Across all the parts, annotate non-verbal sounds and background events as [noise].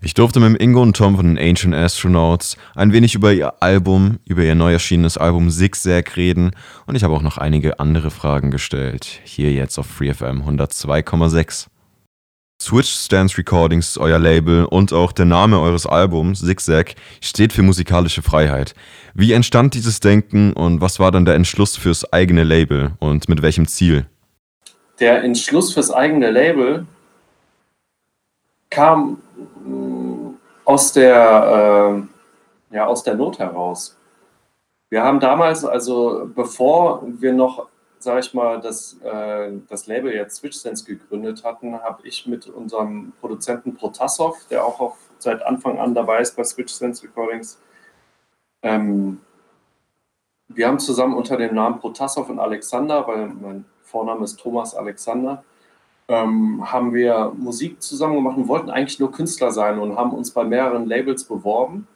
Ich durfte mit Ingo und Tom von den Ancient Astronauts ein wenig über ihr Album, über ihr neu erschienenes Album Zigzag reden und ich habe auch noch einige andere Fragen gestellt. Hier jetzt auf FreeFM 102,6. Switch Stance Recordings ist euer Label und auch der Name eures Albums, Zigzag, steht für musikalische Freiheit. Wie entstand dieses Denken und was war dann der Entschluss fürs eigene Label und mit welchem Ziel? Der Entschluss fürs eigene Label kam aus der, äh, ja, aus der Not heraus. Wir haben damals, also bevor wir noch, sage ich mal, das, äh, das Label jetzt SwitchSense gegründet hatten, habe ich mit unserem Produzenten Protasov, der auch auf, seit Anfang an dabei ist bei SwitchSense Recordings, ähm, wir haben zusammen unter dem Namen Protasov und Alexander, weil mein Vorname ist Thomas Alexander, ähm, haben wir Musik zusammen gemacht und wollten eigentlich nur Künstler sein und haben uns bei mehreren Labels beworben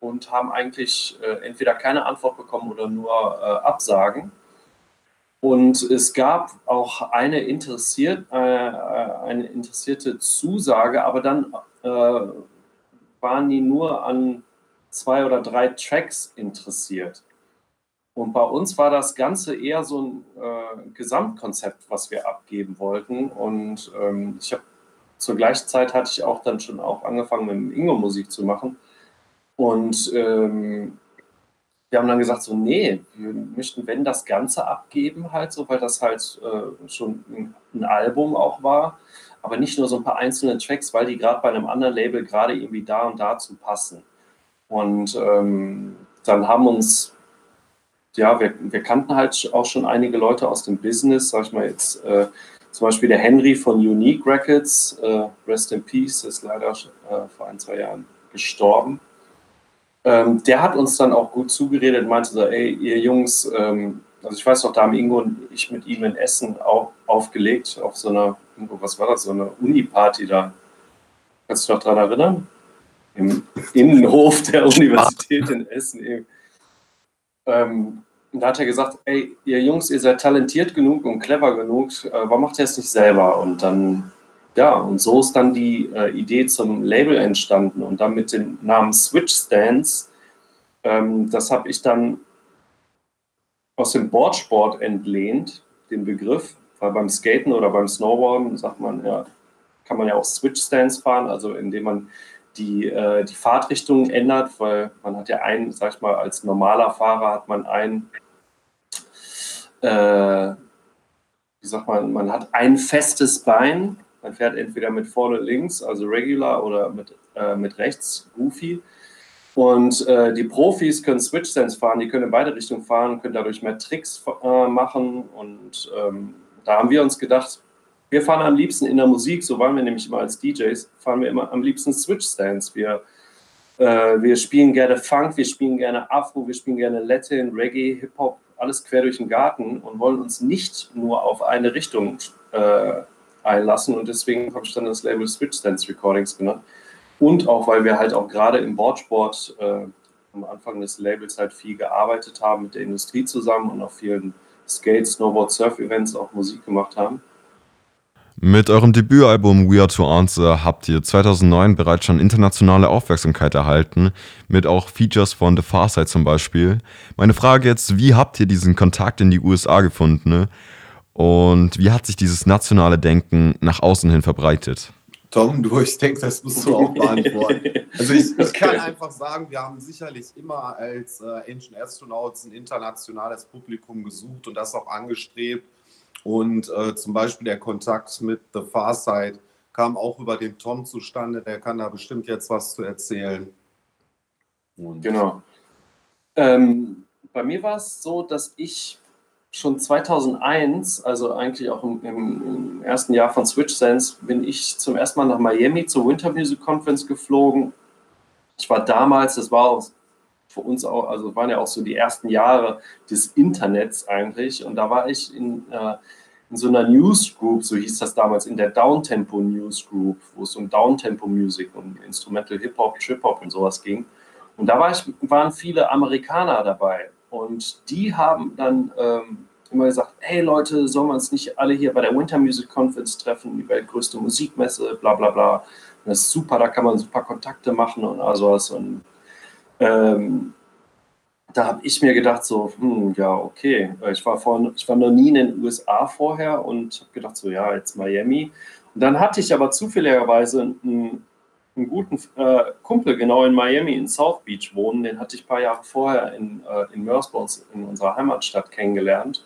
und haben eigentlich äh, entweder keine Antwort bekommen oder nur äh, Absagen. Und es gab auch eine, interessiert, äh, äh eine interessierte Zusage, aber dann äh, waren die nur an zwei oder drei Tracks interessiert. Und bei uns war das Ganze eher so ein äh, Gesamtkonzept, was wir abgeben wollten. Und ähm, ich habe zur gleichen Zeit hatte ich auch dann schon auch angefangen mit Ingo Musik zu machen. Und ähm, wir haben dann gesagt, so, nee, wir möchten, wenn das Ganze abgeben, halt so, weil das halt äh, schon ein, ein, Album auch war, aber nicht nur so ein paar einzelne Tracks, weil die gerade bei einem anderen Label gerade irgendwie da und dazu passen. Und ähm, dann haben uns ja, wir, wir, kannten halt auch schon einige Leute aus dem Business, sag ich mal jetzt, äh, zum Beispiel der Henry von Unique Records, äh, Rest in Peace, ist leider äh, vor ein, zwei Jahren gestorben. Ähm, der hat uns dann auch gut zugeredet und meinte so, ey, ihr Jungs, ähm, also ich weiß noch, da haben Ingo und ich mit ihm in Essen auf, aufgelegt, auf so einer, was war das, so eine Uni-Party da. Kannst du dich noch daran erinnern? Im Innenhof der [laughs] Universität in Essen eben. Ähm, da hat er gesagt, ey, ihr Jungs, ihr seid talentiert genug und clever genug, äh, warum macht ihr es nicht selber? Und dann, ja, und so ist dann die äh, Idee zum Label entstanden und dann mit dem Namen Switch Stance, ähm, das habe ich dann aus dem Boardsport entlehnt, den Begriff, weil beim Skaten oder beim Snowboarden sagt man ja, kann man ja auch Switch Stance fahren, also indem man die, äh, die Fahrtrichtung ändert, weil man hat ja einen, sag ich mal, als normaler Fahrer hat man ein, äh, wie sagt man, man hat ein festes Bein, man fährt entweder mit vorne links, also regular, oder mit, äh, mit rechts, goofy. Und äh, die Profis können Switch Sense fahren, die können in beide Richtungen fahren, können dadurch mehr Tricks äh, machen. Und ähm, da haben wir uns gedacht, wir fahren am liebsten in der Musik, so waren wir nämlich immer als DJs, fahren wir immer am liebsten Switch-Stands. Wir, äh, wir spielen gerne Funk, wir spielen gerne Afro, wir spielen gerne Latin, Reggae, Hip-Hop, alles quer durch den Garten und wollen uns nicht nur auf eine Richtung äh, einlassen. Und deswegen habe ich dann das Label Switch Stands Recordings genannt. Und auch, weil wir halt auch gerade im Boardsport äh, am Anfang des Labels halt viel gearbeitet haben mit der Industrie zusammen und auf vielen Skate, Snowboard, Surf-Events auch Musik gemacht haben. Mit eurem Debütalbum We Are To Answer habt ihr 2009 bereits schon internationale Aufmerksamkeit erhalten, mit auch Features von The Far Side zum Beispiel. Meine Frage jetzt, wie habt ihr diesen Kontakt in die USA gefunden und wie hat sich dieses nationale Denken nach außen hin verbreitet? Tom, du, ich denke, das musst du auch beantworten. Also ich, ich [laughs] kann einfach sagen, wir haben sicherlich immer als äh, Ancient Astronauts ein internationales Publikum gesucht und das auch angestrebt und äh, zum Beispiel der Kontakt mit The Far Side kam auch über den Tom zustande. Der kann da bestimmt jetzt was zu erzählen. Und genau. Ähm, bei mir war es so, dass ich schon 2001, also eigentlich auch im, im, ersten Jahr von Switch Sense, bin ich zum ersten Mal nach Miami zur Winter Music Conference geflogen. Ich war damals, das war für uns auch, also waren ja auch so die ersten Jahre des Internets eigentlich. Und da war ich in, äh, in so einer Newsgroup, so hieß das damals, in der Downtempo Newsgroup, wo es um Downtempo Music und Instrumental Hip-Hop, Trip-Hop und sowas ging. Und da war ich, waren viele Amerikaner dabei. Und die haben dann ähm, immer gesagt, hey Leute, sollen wir uns nicht alle hier bei der Winter Music Conference treffen, die weltgrößte Musikmesse, bla bla bla. Das ist super, da kann man super Kontakte machen und all sowas. Und ähm, da habe ich mir gedacht, so, hm, ja, okay. Ich war, vor, ich war noch nie in den USA vorher und habe gedacht, so, ja, jetzt Miami. Und dann hatte ich aber zufälligerweise einen, einen guten äh, Kumpel genau in Miami, in South Beach wohnen. Den hatte ich ein paar Jahre vorher in, äh, in Mersey, in unserer Heimatstadt, kennengelernt.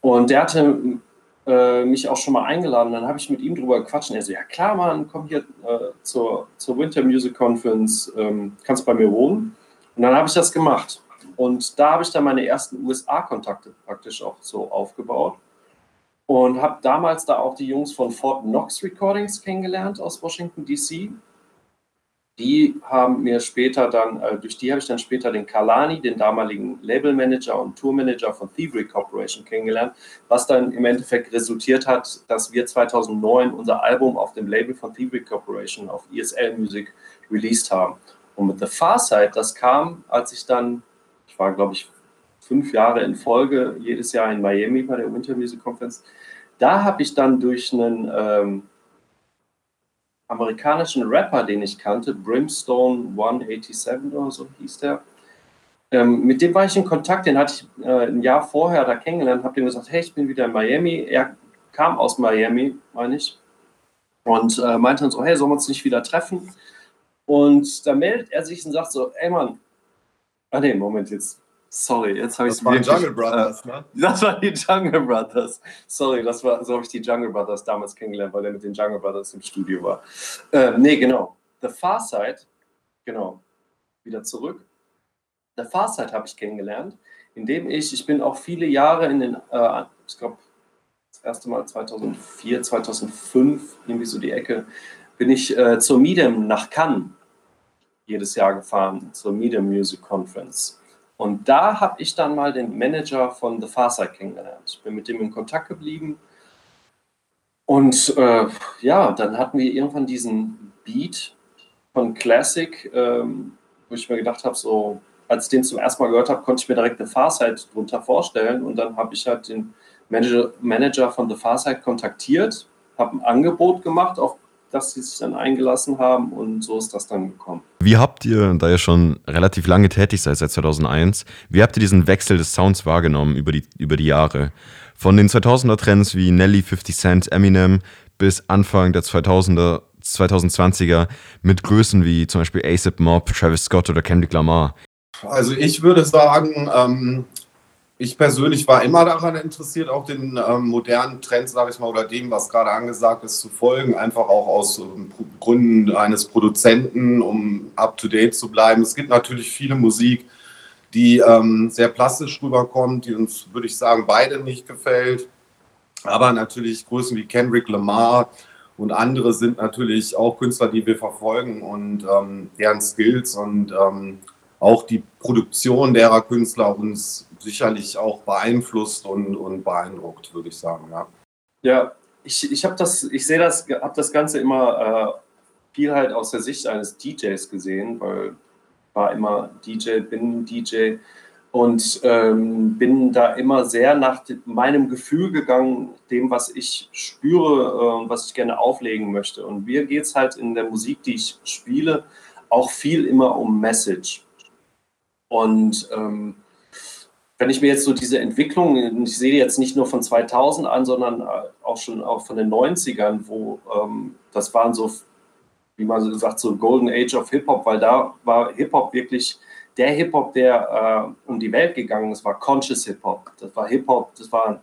Und der hatte äh, mich auch schon mal eingeladen. Dann habe ich mit ihm drüber gequatscht. Und er so, ja klar, Mann, komm hier äh, zur, zur Winter Music Conference, ähm, kannst bei mir wohnen. Und dann habe ich das gemacht. Und da habe ich dann meine ersten USA-Kontakte praktisch auch so aufgebaut. Und habe damals da auch die Jungs von Fort Knox Recordings kennengelernt aus Washington, D.C. Die haben mir später dann, äh, durch die habe ich dann später den Kalani, den damaligen Labelmanager und Tourmanager von Thievery Corporation kennengelernt, was dann im Endeffekt resultiert hat, dass wir 2009 unser Album auf dem Label von Thievery Corporation auf ESL Music released haben. Und mit The Far Side, das kam, als ich dann, ich war glaube ich fünf Jahre in Folge, jedes Jahr in Miami bei der Winter Music Conference, da habe ich dann durch einen ähm, amerikanischen Rapper, den ich kannte, Brimstone 187 oder so hieß der. Ähm, mit dem war ich in Kontakt, den hatte ich äh, ein Jahr vorher da kennengelernt, habe dem gesagt, hey, ich bin wieder in Miami. Er kam aus Miami, meine ich, und äh, meinte dann so, hey, sollen wir uns nicht wieder treffen? Und da meldet er sich und sagt so, ey Mann, ah nee, Moment, jetzt Sorry, jetzt habe ich es Das waren Jungle Brothers, äh, ne? [laughs] Das waren die Jungle Brothers. Sorry, das war, so habe ich die Jungle Brothers damals kennengelernt, weil er mit den Jungle Brothers im Studio war. Äh, nee, genau. The Far Side, genau, wieder zurück. The Far Side habe ich kennengelernt, indem ich, ich bin auch viele Jahre in den, äh, ich glaube, das erste Mal 2004, 2005, irgendwie so die Ecke, bin ich äh, zur Medium nach Cannes jedes Jahr gefahren, zur Medium Music Conference. Und da habe ich dann mal den Manager von The Farside kennengelernt. Ich bin mit dem in Kontakt geblieben. Und äh, ja, dann hatten wir irgendwann diesen Beat von Classic, ähm, wo ich mir gedacht habe, so, als ich den zum ersten Mal gehört habe, konnte ich mir direkt The Farside drunter vorstellen. Und dann habe ich halt den Manager, Manager von The Farside kontaktiert, habe ein Angebot gemacht auf dass sie sich dann eingelassen haben und so ist das dann gekommen. Wie habt ihr, da ihr schon relativ lange tätig seid, seit 2001, wie habt ihr diesen Wechsel des Sounds wahrgenommen über die, über die Jahre? Von den 2000er Trends wie Nelly, 50 Cent, Eminem bis Anfang der 2000er, 2020er mit Größen wie zum Beispiel ASAP Mob, Travis Scott oder Kendrick Lamar. Also ich würde sagen, ähm, ich persönlich war immer daran interessiert, auch den ähm, modernen Trends, sage ich mal, oder dem, was gerade angesagt ist, zu folgen. Einfach auch aus ähm, Gründen eines Produzenten, um up-to-date zu bleiben. Es gibt natürlich viele Musik, die ähm, sehr plastisch rüberkommt, die uns, würde ich sagen, beide nicht gefällt. Aber natürlich Größen wie Kendrick Lamar und andere sind natürlich auch Künstler, die wir verfolgen und ähm, deren Skills und ähm, auch die Produktion derer Künstler uns sicherlich auch beeinflusst und, und beeindruckt, würde ich sagen. Ja, ja ich, ich habe das, ich sehe das, habe das Ganze immer äh, viel halt aus der Sicht eines DJs gesehen, weil war immer DJ, bin DJ und ähm, bin da immer sehr nach meinem Gefühl gegangen, dem, was ich spüre äh, was ich gerne auflegen möchte. Und mir geht es halt in der Musik, die ich spiele, auch viel immer um Message. Und ähm, wenn ich mir jetzt so diese Entwicklung, ich sehe jetzt nicht nur von 2000 an, sondern äh, auch schon auch von den 90ern, wo ähm, das waren so, wie man so sagt, so Golden Age of Hip-Hop, weil da war Hip-Hop wirklich der Hip-Hop, der äh, um die Welt gegangen ist, war Conscious Hip-Hop. Das war Hip-Hop, das waren,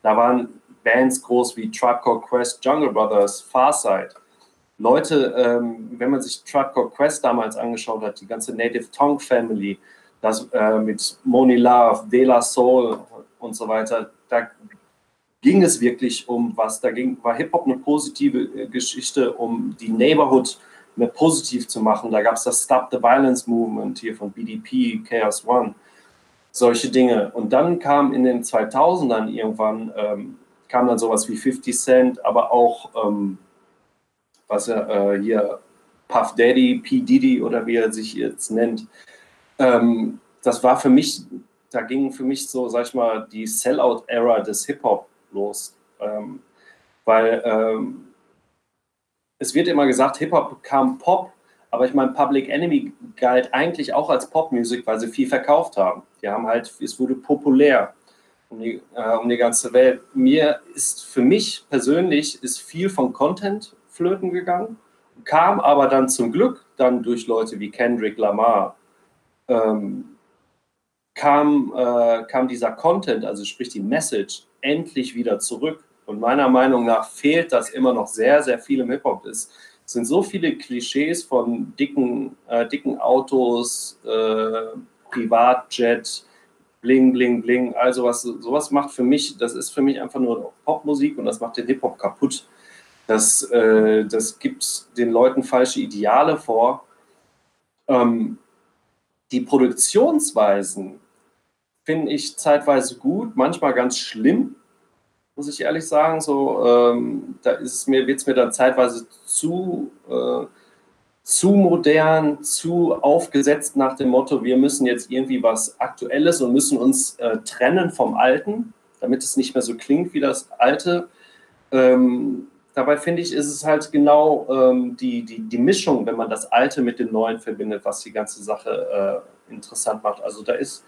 da waren Bands groß wie Tribe Called Quest, Jungle Brothers, Farside. Leute, ähm, wenn man sich Tribe Called Quest damals angeschaut hat, die ganze Native Tongue Family, das äh, mit Moni Love, De La Soul und so weiter, da ging es wirklich um was. Da ging, war Hip-Hop eine positive äh, Geschichte, um die Neighborhood mehr positiv zu machen. Da gab es das Stop the Violence Movement hier von BDP, Chaos One, solche Dinge. Und dann kam in den 2000ern irgendwann, ähm, kam dann sowas wie 50 Cent, aber auch, ähm, was er äh, hier, Puff Daddy, P. Diddy oder wie er sich jetzt nennt, ähm, das war für mich, da ging für mich so, sag ich mal, die Sellout-Era des Hip-Hop los. Ähm, weil ähm, es wird immer gesagt, Hip-Hop kam Pop, aber ich meine, Public Enemy galt eigentlich auch als Popmusik, weil sie viel verkauft haben. Die haben halt, es wurde populär um die, äh, um die ganze Welt. Mir ist, für mich persönlich, ist viel von Content flöten gegangen, kam aber dann zum Glück dann durch Leute wie Kendrick Lamar, ähm, kam, äh, kam dieser Content, also sprich die Message, endlich wieder zurück. Und meiner Meinung nach fehlt das immer noch sehr, sehr viel im Hip-Hop. Es sind so viele Klischees von dicken, äh, dicken Autos, äh, Privatjet, Bling, Bling, Bling, also was, sowas macht für mich, das ist für mich einfach nur Popmusik und das macht den Hip-Hop kaputt. Das, äh, das gibt den Leuten falsche Ideale vor. Ähm, die Produktionsweisen finde ich zeitweise gut, manchmal ganz schlimm, muss ich ehrlich sagen. So, ähm, da ist mir, wird es mir dann zeitweise zu, äh, zu modern, zu aufgesetzt nach dem Motto, wir müssen jetzt irgendwie was Aktuelles und müssen uns äh, trennen vom Alten, damit es nicht mehr so klingt wie das Alte. Ähm, dabei finde ich, ist es halt genau ähm, die, die, die Mischung, wenn man das Alte mit dem Neuen verbindet, was die ganze Sache äh, interessant macht. Also da ist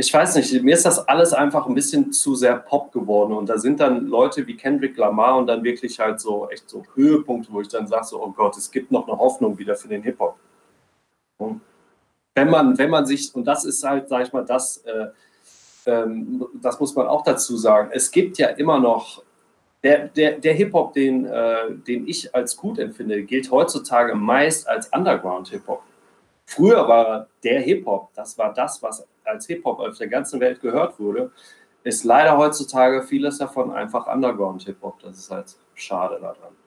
ich weiß nicht, mir ist das alles einfach ein bisschen zu sehr Pop geworden und da sind dann Leute wie Kendrick Lamar und dann wirklich halt so echt so Höhepunkte, wo ich dann sage so, oh Gott, es gibt noch eine Hoffnung wieder für den Hip-Hop. Wenn man, wenn man sich, und das ist halt, sag ich mal, das, äh, ähm, das muss man auch dazu sagen, es gibt ja immer noch, der, der, der Hip-Hop, den, äh, den ich als gut empfinde, gilt heutzutage meist als Underground-Hip-Hop. Früher war der Hip-Hop, das war das, was als Hip-Hop auf der ganzen Welt gehört wurde, ist leider heutzutage vieles davon einfach Underground-Hip-Hop. Das ist halt schade daran.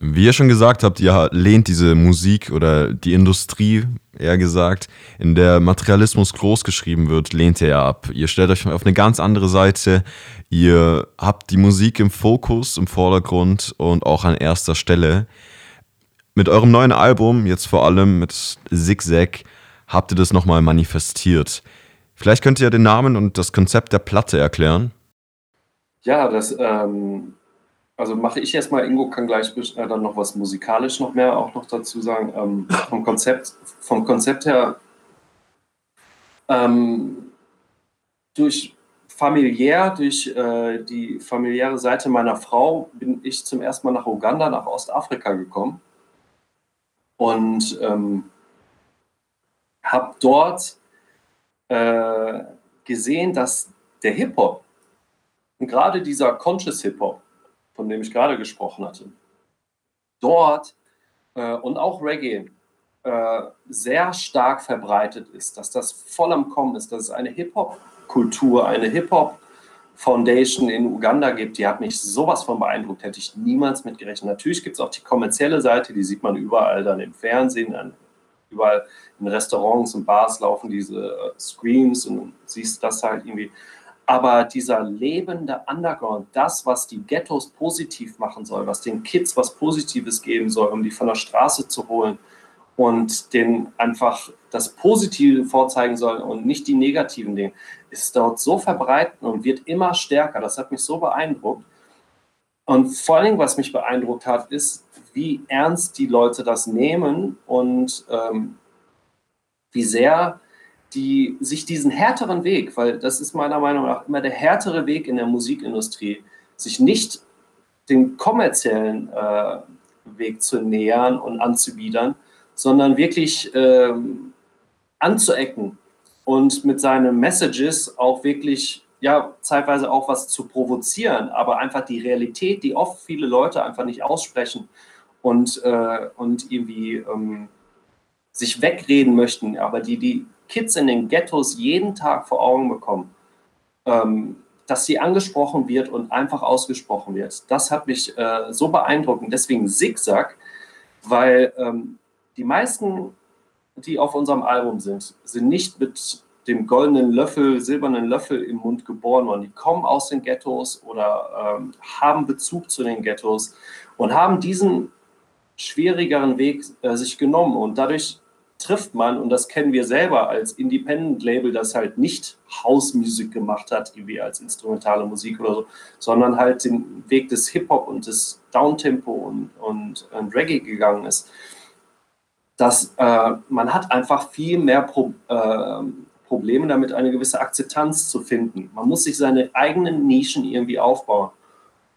Wie ihr schon gesagt habt, ihr lehnt diese Musik oder die Industrie, eher gesagt, in der Materialismus großgeschrieben wird, lehnt ihr ja ab. Ihr stellt euch auf eine ganz andere Seite. Ihr habt die Musik im Fokus, im Vordergrund und auch an erster Stelle. Mit eurem neuen Album, jetzt vor allem mit Zigzag, habt ihr das nochmal manifestiert. Vielleicht könnt ihr den Namen und das Konzept der Platte erklären. Ja, das, ähm, also mache ich erstmal, Ingo kann gleich äh, dann noch was musikalisch noch mehr auch noch dazu sagen. Ähm, vom, Konzept, vom Konzept her, ähm, durch familiär, durch äh, die familiäre Seite meiner Frau bin ich zum ersten Mal nach Uganda, nach Ostafrika gekommen und ähm, habe dort äh, gesehen, dass der Hip-Hop, gerade dieser Conscious Hip-Hop, von dem ich gerade gesprochen hatte, dort äh, und auch Reggae äh, sehr stark verbreitet ist, dass das voll am Kommen ist, dass es eine Hip-Hop-Kultur, eine Hip-Hop- Foundation in Uganda gibt, die hat mich sowas von beeindruckt, hätte ich niemals mitgerechnet. Natürlich gibt es auch die kommerzielle Seite, die sieht man überall dann im Fernsehen, an, überall in Restaurants und Bars laufen diese äh, Screams und siehst das halt irgendwie. Aber dieser lebende Underground, das, was die Ghettos positiv machen soll, was den Kids was Positives geben soll, um die von der Straße zu holen und denen einfach das Positive vorzeigen soll und nicht die negativen Dinge, ist dort so verbreitet und wird immer stärker. Das hat mich so beeindruckt. Und vor Dingen, was mich beeindruckt hat, ist, wie ernst die Leute das nehmen und ähm, wie sehr die sich diesen härteren Weg, weil das ist meiner Meinung nach immer der härtere Weg in der Musikindustrie, sich nicht den kommerziellen äh, Weg zu nähern und anzubiedern, sondern wirklich ähm, anzuecken und mit seinen Messages auch wirklich, ja, zeitweise auch was zu provozieren, aber einfach die Realität, die oft viele Leute einfach nicht aussprechen und, äh, und irgendwie ähm, sich wegreden möchten, aber die die Kids in den Ghettos jeden Tag vor Augen bekommen, ähm, dass sie angesprochen wird und einfach ausgesprochen wird. Das hat mich äh, so beeindruckt deswegen Zigzag, weil ähm, die meisten, die auf unserem Album sind, sind nicht mit dem goldenen Löffel, silbernen Löffel im Mund geboren worden. Die kommen aus den Ghettos oder ähm, haben Bezug zu den Ghettos und haben diesen schwierigeren Weg äh, sich genommen und dadurch trifft man, und das kennen wir selber als Independent-Label, das halt nicht House-Musik gemacht hat, wie als instrumentale Musik oder so, sondern halt den Weg des Hip-Hop und des Downtempo und, und, und Reggae gegangen ist, dass äh, man hat einfach viel mehr Pro, äh, Probleme damit, eine gewisse Akzeptanz zu finden. Man muss sich seine eigenen Nischen irgendwie aufbauen.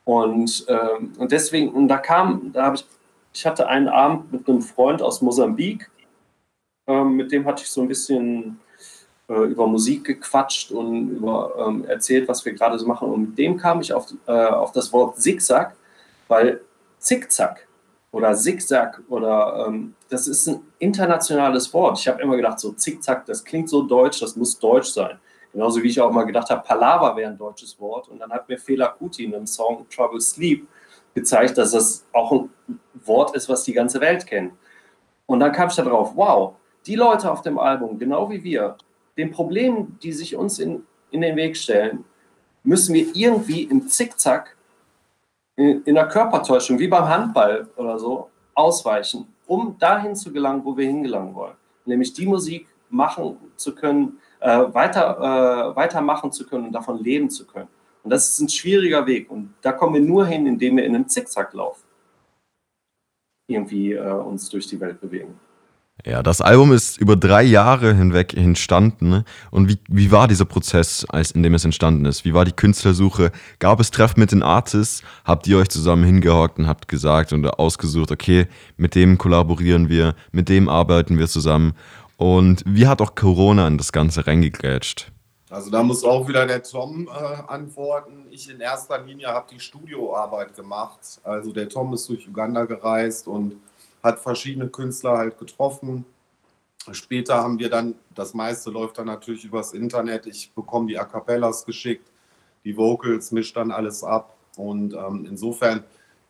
Und, äh, und deswegen, und da kam, da habe ich, ich hatte einen Abend mit einem Freund aus Mosambik, ähm, mit dem hatte ich so ein bisschen äh, über Musik gequatscht und über, ähm, erzählt, was wir gerade so machen. Und mit dem kam ich auf, äh, auf das Wort Zigzag, weil Zickzack oder Zigzag oder ähm, das ist ein internationales Wort. Ich habe immer gedacht, so Zickzack, das klingt so deutsch, das muss deutsch sein. Genauso wie ich auch mal gedacht habe, Palaver wäre ein deutsches Wort. Und dann hat mir Fela Kuti in einem Song Trouble Sleep gezeigt, dass das auch ein Wort ist, was die ganze Welt kennt. Und dann kam ich da drauf, wow, die Leute auf dem Album, genau wie wir, den Problemen, die sich uns in, in den Weg stellen, müssen wir irgendwie im Zickzack, in, in der Körpertäuschung, wie beim Handball oder so, ausweichen, um dahin zu gelangen, wo wir hingelangen wollen. Nämlich die Musik machen zu können, äh, weiter, äh, weitermachen zu können und davon leben zu können. Und das ist ein schwieriger Weg. Und da kommen wir nur hin, indem wir in einem Zickzacklauf irgendwie äh, uns durch die Welt bewegen. Ja, das Album ist über drei Jahre hinweg entstanden. Und wie, wie war dieser Prozess, als, in dem es entstanden ist? Wie war die Künstlersuche? Gab es Treffen mit den Artists? Habt ihr euch zusammen hingehockt und habt gesagt und ausgesucht, okay, mit dem kollaborieren wir, mit dem arbeiten wir zusammen? Und wie hat auch Corona in das Ganze reingegrätscht? Also da muss auch wieder der Tom äh, antworten. Ich in erster Linie habe die Studioarbeit gemacht. Also der Tom ist durch Uganda gereist und hat verschiedene Künstler halt getroffen. Später haben wir dann, das meiste läuft dann natürlich übers Internet. Ich bekomme die A Cappellas geschickt, die Vocals, mische dann alles ab. Und ähm, insofern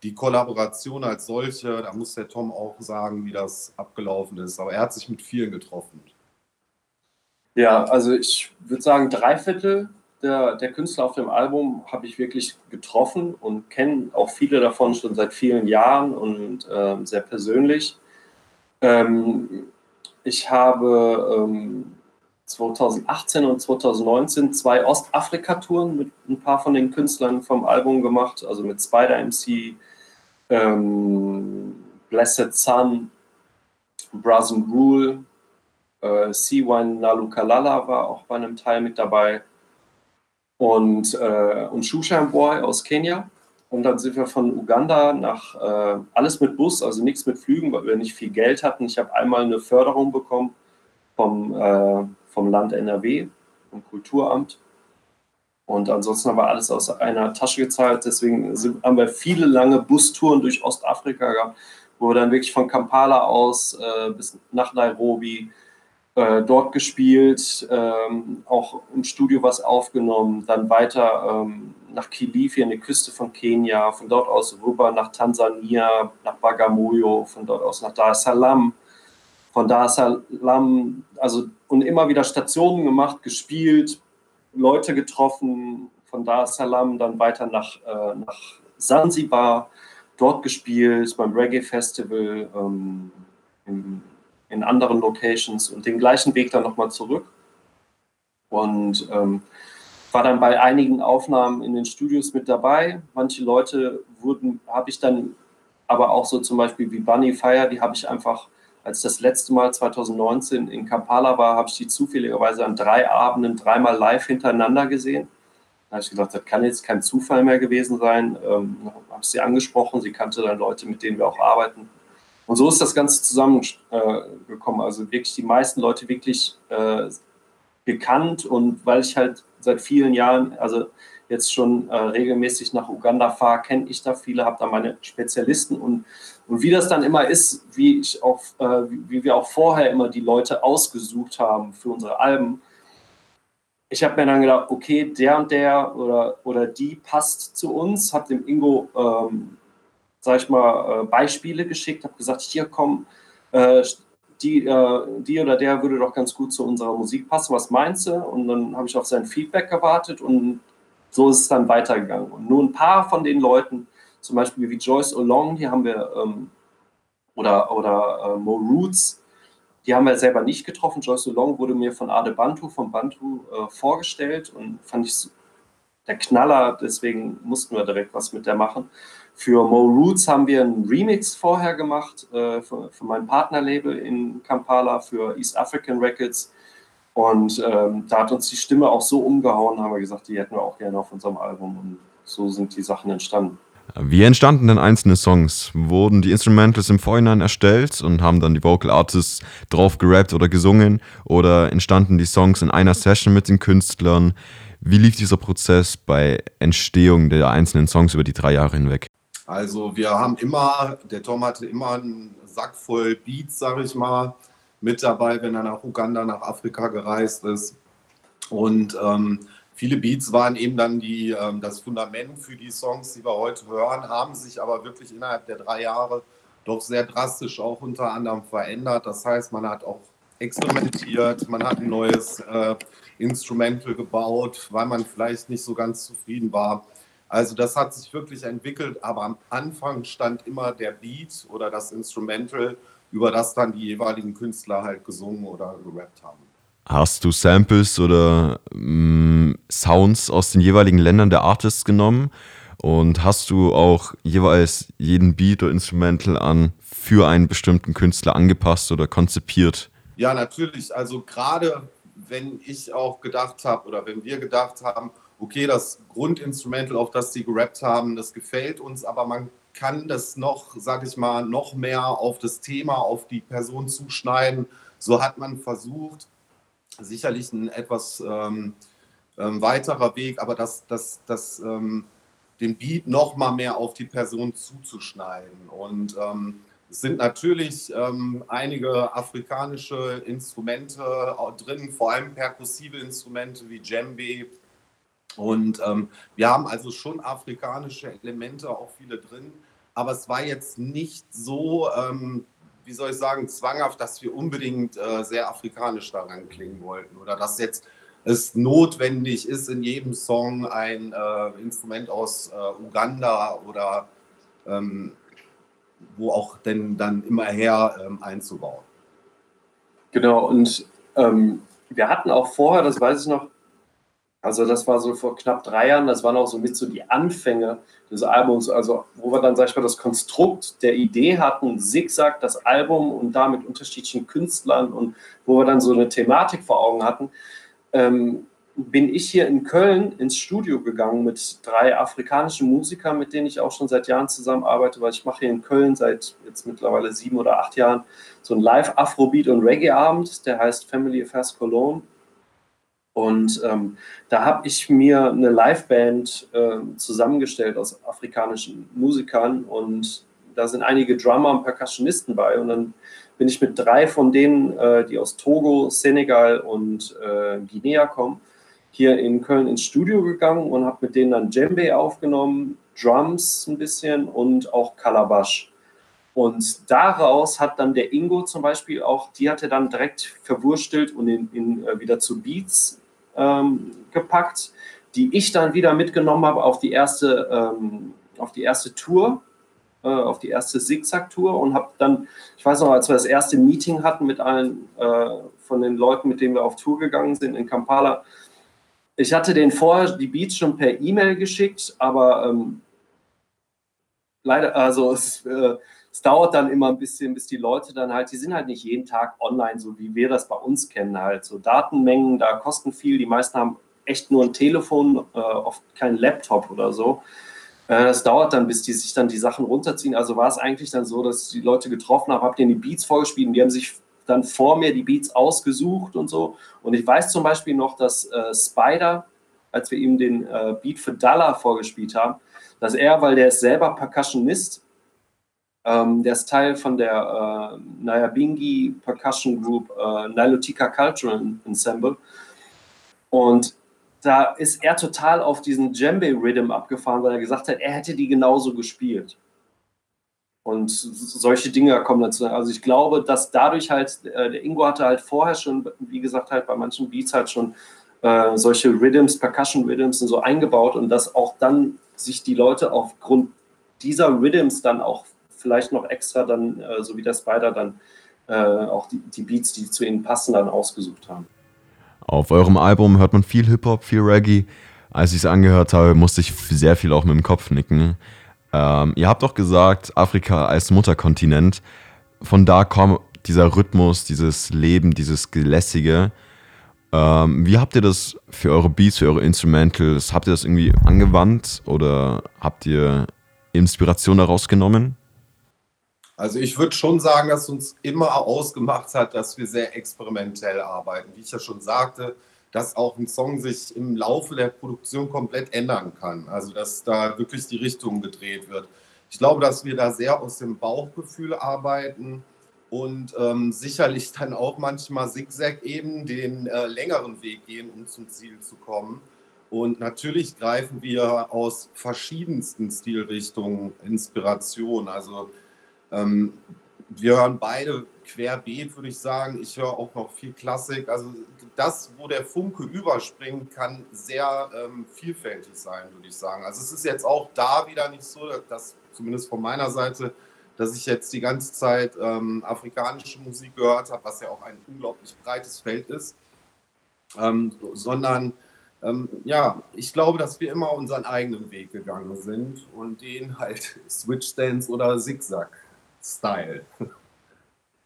die Kollaboration als solche, da muss der Tom auch sagen, wie das abgelaufen ist. Aber er hat sich mit vielen getroffen. Ja, also ich würde sagen, drei Viertel der, der Künstler auf dem Album habe ich wirklich getroffen und kenne auch viele davon schon seit vielen Jahren und äh, sehr persönlich. Ähm, ich habe ähm, 2018 und 2019 zwei Ostafrika-Touren mit ein paar von den Künstlern vom Album gemacht, also mit Spider MC, ähm, Blessed Sun, Brazen Rule, äh, C1 Nalukalala war auch bei einem Teil mit dabei und, äh, und Shushan Boy aus Kenia. Und dann sind wir von Uganda nach, äh, alles mit Bus, also nichts mit Flügen, weil wir nicht viel Geld hatten. Ich habe einmal eine Förderung bekommen vom, äh, vom Land NRW, vom Kulturamt. Und ansonsten haben wir alles aus einer Tasche gezahlt. Deswegen sind, haben wir viele lange Bustouren durch Ostafrika gehabt, wo wir dann wirklich von Kampala aus äh, bis nach Nairobi äh, dort gespielt, ähm, auch im Studio was aufgenommen, dann weiter ähm, nach Kilifi an die Küste von Kenia, von dort aus rüber nach Tansania, nach Bagamoyo, von dort aus nach Dar es Salaam, von Dar es Salaam, also und immer wieder Stationen gemacht, gespielt, Leute getroffen, von Dar es Salaam dann weiter nach, äh, nach Sansibar, dort gespielt beim Reggae Festival ähm, im in anderen Locations und den gleichen Weg dann nochmal zurück. Und ähm, war dann bei einigen Aufnahmen in den Studios mit dabei. Manche Leute wurden, habe ich dann aber auch so zum Beispiel wie Bunny Fire, die habe ich einfach, als das letzte Mal 2019 in Kampala war, habe ich die zufälligerweise an drei Abenden dreimal live hintereinander gesehen. Da habe ich gedacht, das kann jetzt kein Zufall mehr gewesen sein. Ähm, habe sie angesprochen, sie kannte dann Leute, mit denen wir auch arbeiten. Und so ist das Ganze zusammengekommen. Äh, also wirklich die meisten Leute wirklich äh, gekannt und weil ich halt seit vielen Jahren, also jetzt schon äh, regelmäßig nach Uganda fahre, kenne ich da viele, habe da meine Spezialisten und, und wie das dann immer ist, wie ich auch, äh, wie wir auch vorher immer die Leute ausgesucht haben für unsere Alben. Ich habe mir dann gedacht, okay, der und der oder, oder die passt zu uns, habe dem Ingo ähm, sag ich mal, äh, Beispiele geschickt, habe gesagt, hier komm, äh, die, äh, die oder der würde doch ganz gut zu unserer Musik passen, was meinst du? Und dann habe ich auf sein Feedback gewartet und so ist es dann weitergegangen. Und nur ein paar von den Leuten, zum Beispiel wie Joyce Along, die haben wir, ähm, oder, oder äh, Mo Roots, Die haben wir selber nicht getroffen. Joyce Long wurde mir von Ade Bantu, von Bantu äh, vorgestellt und fand ich der Knaller, deswegen mussten wir direkt was mit der machen. Für Mo Roots haben wir einen Remix vorher gemacht, äh, für, für, mein Partnerlabel in Kampala, für East African Records. Und ähm, da hat uns die Stimme auch so umgehauen, haben wir gesagt, die hätten wir auch gerne auf unserem Album. Und so sind die Sachen entstanden. Wie entstanden denn einzelne Songs? Wurden die Instrumentals im Vorhinein erstellt und haben dann die Vocal Artists drauf gerappt oder gesungen? Oder entstanden die Songs in einer Session mit den Künstlern? Wie lief dieser Prozess bei Entstehung der einzelnen Songs über die drei Jahre hinweg? Also wir haben immer, der Tom hatte immer einen Sack voll Beats, sag ich mal, mit dabei, wenn er nach Uganda, nach Afrika gereist ist. Und ähm, viele Beats waren eben dann die, ähm, das Fundament für die Songs, die wir heute hören, haben sich aber wirklich innerhalb der drei Jahre doch sehr drastisch auch unter anderem verändert. Das heißt, man hat auch experimentiert, man hat ein neues äh, Instrumental gebaut, weil man vielleicht nicht so ganz zufrieden war. Also das hat sich wirklich entwickelt, aber am Anfang stand immer der Beat oder das Instrumental, über das dann die jeweiligen Künstler halt gesungen oder gerappt haben. Hast du Samples oder mh, mm, Sounds aus den jeweiligen Ländern der Artists genommen? Und hast du auch jeweils jeden Beat oder Instrumental an für einen bestimmten Künstler angepasst oder konzipiert? Ja, natürlich. Also gerade wenn ich auch gedacht habe oder wenn wir gedacht haben, okay, das Grundinstrumental, auf das sie gerappt haben, das gefällt uns, aber man kann das noch, sag ich mal, noch mehr auf das Thema, auf die Person zuschneiden. So hat man versucht, sicherlich ein etwas ähm, ähm, weiterer Weg, aber das, das, das, ähm, den Beat noch mal mehr auf die Person zuzuschneiden. Und ähm, es sind natürlich ähm, einige afrikanische Instrumente drin, vor allem perkussive Instrumente wie Djembe. Und ähm, wir haben also schon afrikanische Elemente, auch viele drin. Aber es war jetzt nicht so, ähm, wie soll ich sagen, zwanghaft, dass wir unbedingt äh, sehr afrikanisch daran klingen wollten oder dass jetzt es notwendig ist, in jedem Song ein äh, Instrument aus äh, Uganda oder ähm, wo auch denn dann immer her ähm, einzubauen. Genau, und ähm, wir hatten auch vorher, das weiß ich noch, also das war so vor knapp drei Jahren, das waren auch so mit so die Anfänge des Albums, also wo wir dann, sag ich mal, das Konstrukt der Idee hatten, Zigzag, das Album und da mit unterschiedlichen Künstlern und wo wir dann so eine Thematik vor Augen hatten. Ähm, bin ich hier in Köln ins Studio gegangen mit drei afrikanischen Musikern, mit denen ich auch schon seit Jahren zusammenarbeite, weil ich mache hier in Köln seit jetzt mittlerweile sieben oder acht Jahren so einen Live-Afrobeat- und Reggae-Abend, der heißt Family Affairs Cologne. Und ähm, da habe ich mir eine Liveband äh, zusammengestellt aus afrikanischen Musikern und da sind einige Drummer und Percussionisten bei und dann bin ich mit drei von denen, äh, die aus Togo, Senegal und äh, Guinea kommen, hier in Köln ins Studio gegangen und habe mit denen dann Djembe aufgenommen, Drums ein bisschen und auch Calabash. Und daraus hat dann der Ingo zum Beispiel auch, die hat er dann direkt verwurstelt und in, in äh, wieder zu Beats ähm, gepackt, die ich dann wieder mitgenommen habe auf die erste, ähm, auf die erste Tour, äh, auf die erste Zigzag-Tour und habe dann, ich weiß noch, als wir das erste Meeting hatten mit allen äh, von den Leuten, mit denen wir auf Tour gegangen sind in Kampala, ich hatte den vorher die Beats schon per E-Mail geschickt, aber ähm, leider, also [laughs] es, äh, es, dauert dann immer ein bisschen, bis die Leute dann halt, die sind halt nicht jeden Tag online, so wie wir das bei uns kennen halt. So Datenmengen, da kosten viel. Die meisten haben echt nur ein Telefon, äh, oft kein Laptop oder so. Äh, das dauert dann, bis die sich dann die Sachen runterziehen. Also war es eigentlich dann so, dass die Leute getroffen haben, habt ihr die Beats vorgespielt und die haben sich dann vor mir die Beats ausgesucht und so. Und ich weiß zum Beispiel noch, dass äh, Spider, als wir ihm den äh, Beat für Dollar vorgespielt haben, dass er, weil der ist selber Percussionist, ähm, der ist Teil von der äh, Nyabingi Percussion Group äh, Nilotika Cultural Ensemble. Und da ist er total auf diesen Djembe-Rhythm abgefahren, weil er gesagt hat, er hätte die genauso gespielt. Und solche Dinge kommen dazu. Also ich glaube, dass dadurch halt, äh, der Ingo hatte halt vorher schon, wie gesagt, halt bei manchen Beats halt schon äh, solche Rhythms, Percussion Rhythms und so eingebaut und dass auch dann sich die Leute aufgrund dieser Rhythms dann auch vielleicht noch extra dann, äh, so wie der Spider dann äh, auch die, die Beats, die zu ihnen passen, dann ausgesucht haben. Auf eurem Album hört man viel Hip-Hop, viel Reggae. Als ich es angehört habe, musste ich sehr viel auch mit dem Kopf nicken. Ähm, ihr habt doch gesagt, Afrika als Mutterkontinent. Von da kommt dieser Rhythmus, dieses Leben, dieses Gelässige. Ähm, wie habt ihr das für eure Beats, für eure Instrumentals? Habt ihr das irgendwie angewandt oder habt ihr Inspiration daraus genommen? Also ich würde schon sagen, dass uns immer ausgemacht hat, dass wir sehr experimentell arbeiten. Wie ich ja schon sagte, dass auch ein Song sich im Laufe der Produktion komplett ändern kann. Also dass da wirklich die Richtung gedreht wird. Ich glaube, dass wir da sehr aus dem Bauchgefühl arbeiten und ähm, sicherlich dann auch manchmal Zigzag eben den äh, längeren Weg gehen, um zum Ziel zu kommen. Und natürlich greifen wir aus verschiedensten Stilrichtungen Inspiration. Also ähm, wir hören beide querbeet, würde ich sagen. Ich höre auch noch viel Klassik. Also das, wo der Funke überspringt, kann sehr ähm, vielfältig sein, würde ich sagen. Also es ist jetzt auch da wieder nicht so, dass zumindest von meiner Seite, dass ich jetzt die ganze Zeit ähm, afrikanische Musik gehört habe, was ja auch ein unglaublich breites Feld ist, ähm, sondern ähm, ja, ich glaube, dass wir immer unseren eigenen Weg gegangen sind und den halt [laughs] Switch Dance oder Zigzag Style.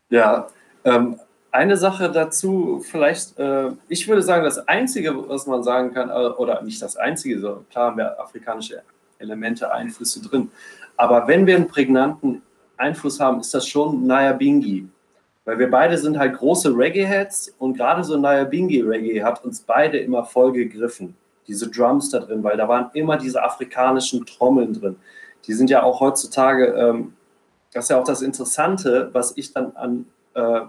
Ja, ähm, eine Sache dazu, vielleicht, äh, ich würde sagen, das Einzige, was man sagen kann, äh, oder nicht das Einzige, so klar haben wir afrikanische Elemente, Einflüsse drin, aber wenn wir einen prägnanten Einfluss haben, ist das schon Naya Bingi. Weil wir beide sind halt große Reggae-Heads und gerade so Naya Bingi Reggae hat uns beide immer voll gegriffen. Diese Drums da drin, weil da waren immer diese afrikanischen Trommeln drin. Die sind ja auch heutzutage ähm, das ist ja auch das Interessante, was ich dann an, äh,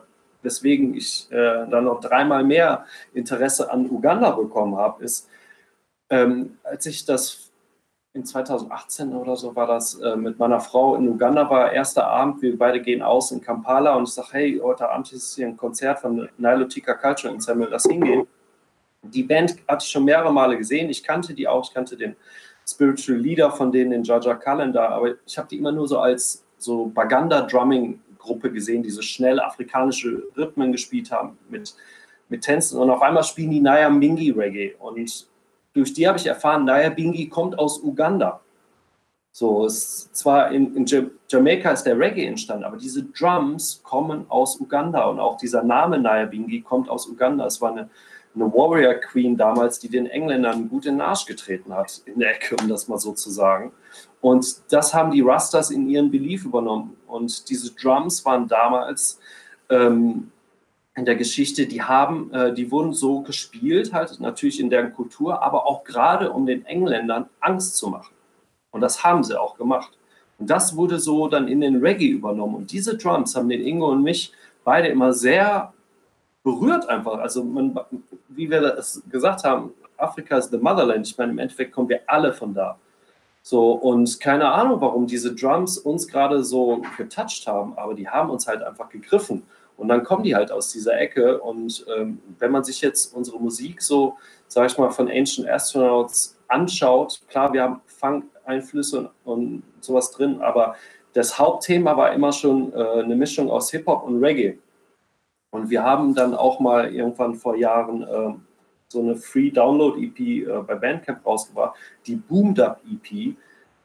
weswegen ich äh, dann noch dreimal mehr Interesse an Uganda bekommen habe, ist, ähm, als ich das in 2018 oder so war das äh, mit meiner Frau in Uganda war, erster Abend, wir beide gehen aus in Kampala und ich sage, hey, heute Abend ist hier ein Konzert von Nilotica Culture Ensemble, lass hingehen. Die Band hatte ich schon mehrere Male gesehen, ich kannte die auch, ich kannte den Spiritual Leader von denen, den Jaja Calendar, aber ich habe die immer nur so als so Baganda-Drumming-Gruppe gesehen, die so schnell afrikanische Rhythmen gespielt haben mit, mit Tänzen. Und auf einmal spielen die Naya Mingi Reggae. Und durch die habe ich erfahren, Naya Bingi kommt aus Uganda. So, es zwar in, in Jamaika ist der Reggae entstanden, aber diese Drums kommen aus Uganda und auch dieser Name Naya Bingi kommt aus Uganda. Es war eine, eine Warrior Queen damals, die den Engländern gut in den Arsch getreten hat, in der Ecke, um das mal so zu sagen. Und das haben die Rastas in ihren Belief übernommen. Und diese Drums waren damals ähm, in der Geschichte, die haben, äh, die wurden so gespielt, halt natürlich in deren Kultur, aber auch gerade um den Engländern Angst zu machen. Und das haben sie auch gemacht. Und das wurde so dann in den Reggae übernommen. Und diese Drums haben den Ingo und mich beide immer sehr berührt einfach. Also man, wie wir das gesagt haben, Afrika ist the Motherland. Ich meine, im Endeffekt kommen wir alle von da. So, und keine Ahnung, warum diese Drums uns gerade so getoucht haben, aber die haben uns halt einfach gegriffen. Und dann kommen die halt aus dieser Ecke. Und ähm, wenn man sich jetzt unsere Musik so, sag ich mal, von Ancient Astronauts anschaut, klar, wir haben Funk-Einflüsse und, und, sowas drin, aber das Hauptthema war immer schon äh, eine Mischung aus Hip-Hop und Reggae. Und wir haben dann auch mal irgendwann vor Jahren äh, so eine Free Download EP äh, bei Bandcamp rausgebracht, die Boom Up EP.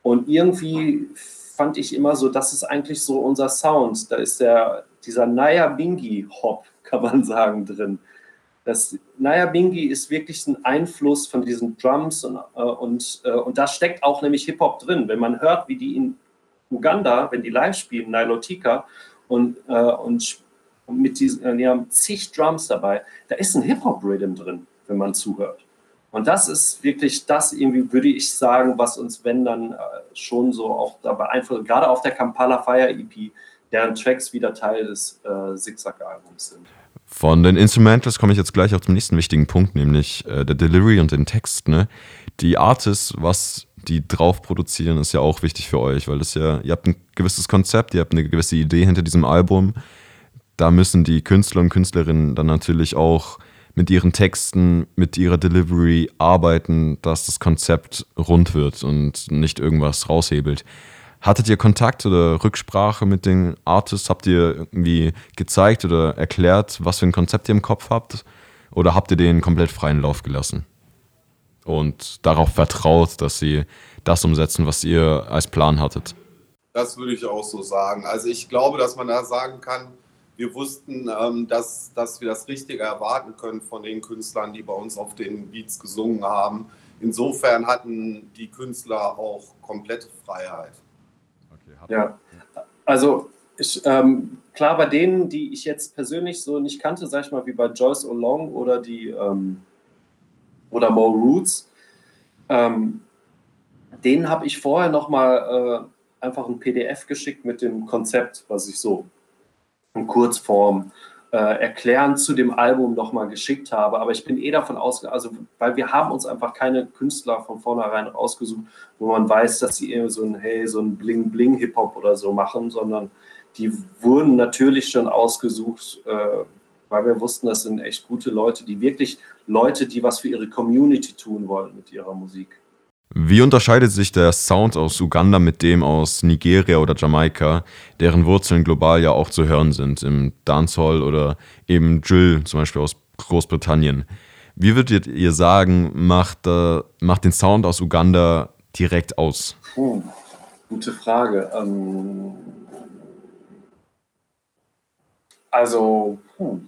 Und irgendwie fand ich immer so, das ist eigentlich so unser Sound. Da ist der, dieser Naya Bingi Hop, [laughs] kann man sagen, drin. Das Naya Bingi ist wirklich ein Einfluss von diesen Drums und, äh, und, äh, und da steckt auch nämlich Hip-Hop drin. Wenn man hört, wie die in Uganda, wenn die live spielen, Nilotika, und, äh, und mit diesen, die haben zig Drums dabei, da ist ein Hip-Hop-Rhythm drin wenn man zuhört. Und das ist wirklich das, irgendwie würde ich sagen, was uns, wenn dann äh, schon so auch da beeinflusst, gerade auf der Kampala Fire EP, deren Tracks wieder Teil des äh, Zigzag-Albums sind. Von den Instrumentals komme ich jetzt gleich auch zum nächsten wichtigen Punkt, nämlich äh, der Delivery und den Text. Ne? Die Artists, was die drauf produzieren, ist ja auch wichtig für euch, weil das ja, ihr habt ein gewisses Konzept, ihr habt eine gewisse Idee hinter diesem Album. Da müssen die Künstler und Künstlerinnen dann natürlich auch mit ihren Texten, mit ihrer Delivery arbeiten, dass das Konzept rund wird und nicht irgendwas raushebelt. Hattet ihr Kontakt oder Rücksprache mit den Artists? Habt ihr irgendwie gezeigt oder erklärt, was für ein Konzept ihr im Kopf habt? Oder habt ihr den komplett freien Lauf gelassen? Und darauf vertraut, dass sie das umsetzen, was ihr als Plan hattet? Das würde ich auch so sagen. Also ich glaube, dass man da sagen kann, wir wussten, ähm, dass, dass wir das Richtige erwarten können von den Künstlern, die bei uns auf den Beats gesungen haben. Insofern hatten die Künstler auch komplette Freiheit. Okay, ja, also ich, ähm, klar, bei denen, die ich jetzt persönlich so nicht kannte, sag ich mal, wie bei Joyce O'Long oder die ähm, oder Mo Roots, ähm, denen habe ich vorher nochmal äh, einfach ein PDF geschickt mit dem Konzept, was ich so in Kurzform äh, erklärend zu dem Album nochmal geschickt habe. Aber ich bin eh davon ausgegangen, also weil wir haben uns einfach keine Künstler von vornherein ausgesucht, wo man weiß, dass sie eher so ein, hey, so ein Bling-Bling-Hip-Hop oder so machen, sondern die wurden natürlich schon ausgesucht, äh, weil wir wussten, das sind echt gute Leute, die wirklich Leute, die was für ihre Community tun wollen mit ihrer Musik. Wie unterscheidet sich der Sound aus Uganda mit dem aus Nigeria oder Jamaika, deren Wurzeln global ja auch zu hören sind, im Dancehall oder eben Drill, zum Beispiel aus Großbritannien? Wie würdet ihr sagen, macht, äh, macht den Sound aus Uganda direkt aus? Puh, gute Frage. Ähm, also, puh.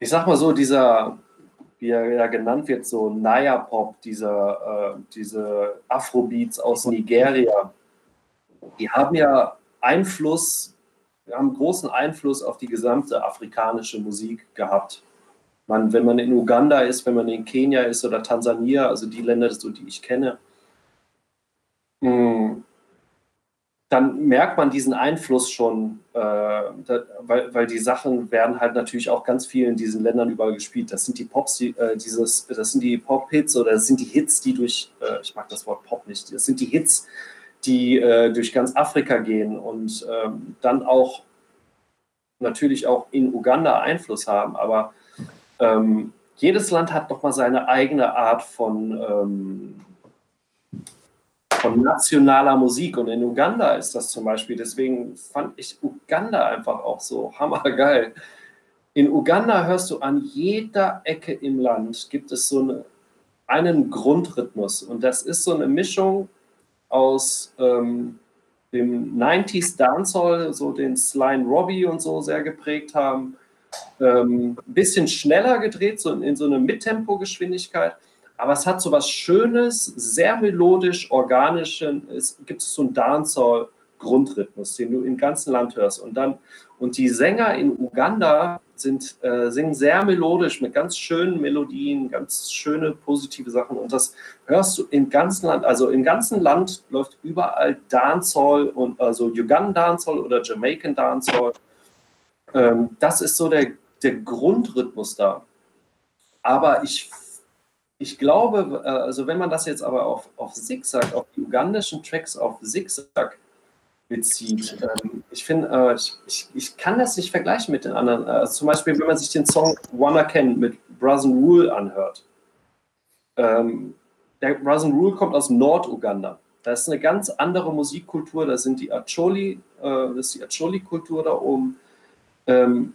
ich sag mal so, dieser wie er ja genannt wird, so Naya-Pop, diese, äh, diese Afrobeats aus Nigeria, die haben ja Einfluss, haben großen Einfluss auf die gesamte afrikanische Musik gehabt. Man, wenn man in Uganda ist, wenn man in Kenia ist oder Tansania, also die Länder, die ich kenne, mh, dann merkt man diesen Einfluss schon, äh, da, weil, weil die Sachen werden halt natürlich auch ganz viel in diesen Ländern überall gespielt. Das sind die Pops, die, äh, dieses, das sind die Pop-Hits oder das sind die Hits, die durch, äh, ich mag das Wort Pop nicht, das sind die Hits, die äh, durch ganz Afrika gehen und ähm, dann auch natürlich auch in Uganda Einfluss haben. Aber ähm, jedes Land hat nochmal seine eigene Art von ähm, von nationaler Musik. Und in Uganda ist das zum Beispiel, deswegen fand ich Uganda einfach auch so hammergeil. In Uganda hörst du an jeder Ecke im Land gibt es so eine, einen Grundrhythmus. Und das ist so eine Mischung aus ähm, dem 90s Dancehall, so den Sly Robbie und so sehr geprägt haben. Ähm, ein bisschen schneller gedreht, so in, in so eine Mittempo-Geschwindigkeit aber es hat so was Schönes, sehr melodisch, organisch. Es gibt so einen Dancehall-Grundrhythmus, den du im ganzen Land hörst. Und dann, und die Sänger in Uganda sind, äh, singen sehr melodisch mit ganz schönen Melodien, ganz schöne positive Sachen. Und das hörst du im ganzen Land. Also im ganzen Land läuft überall Dancehall und also Ugandan Dancehall oder Jamaican Dancehall. Ähm, das ist so der, der Grundrhythmus da. Aber ich ich glaube, äh, also wenn man das jetzt aber auf, auf Zigzag, auf die ugandischen Tracks auf Zigzag bezieht, ähm, ich finde, äh, ich, ich, ich, kann das nicht vergleichen mit den anderen. Äh, zum Beispiel, wenn man sich den Song Wanna Ken mit Brazen Rule anhört. Ähm, der Brazen Rule kommt aus Nord-Uganda. Da ist eine ganz andere Musikkultur, da sind die Acholi, äh, das ist die Acholi-Kultur da oben. Ähm,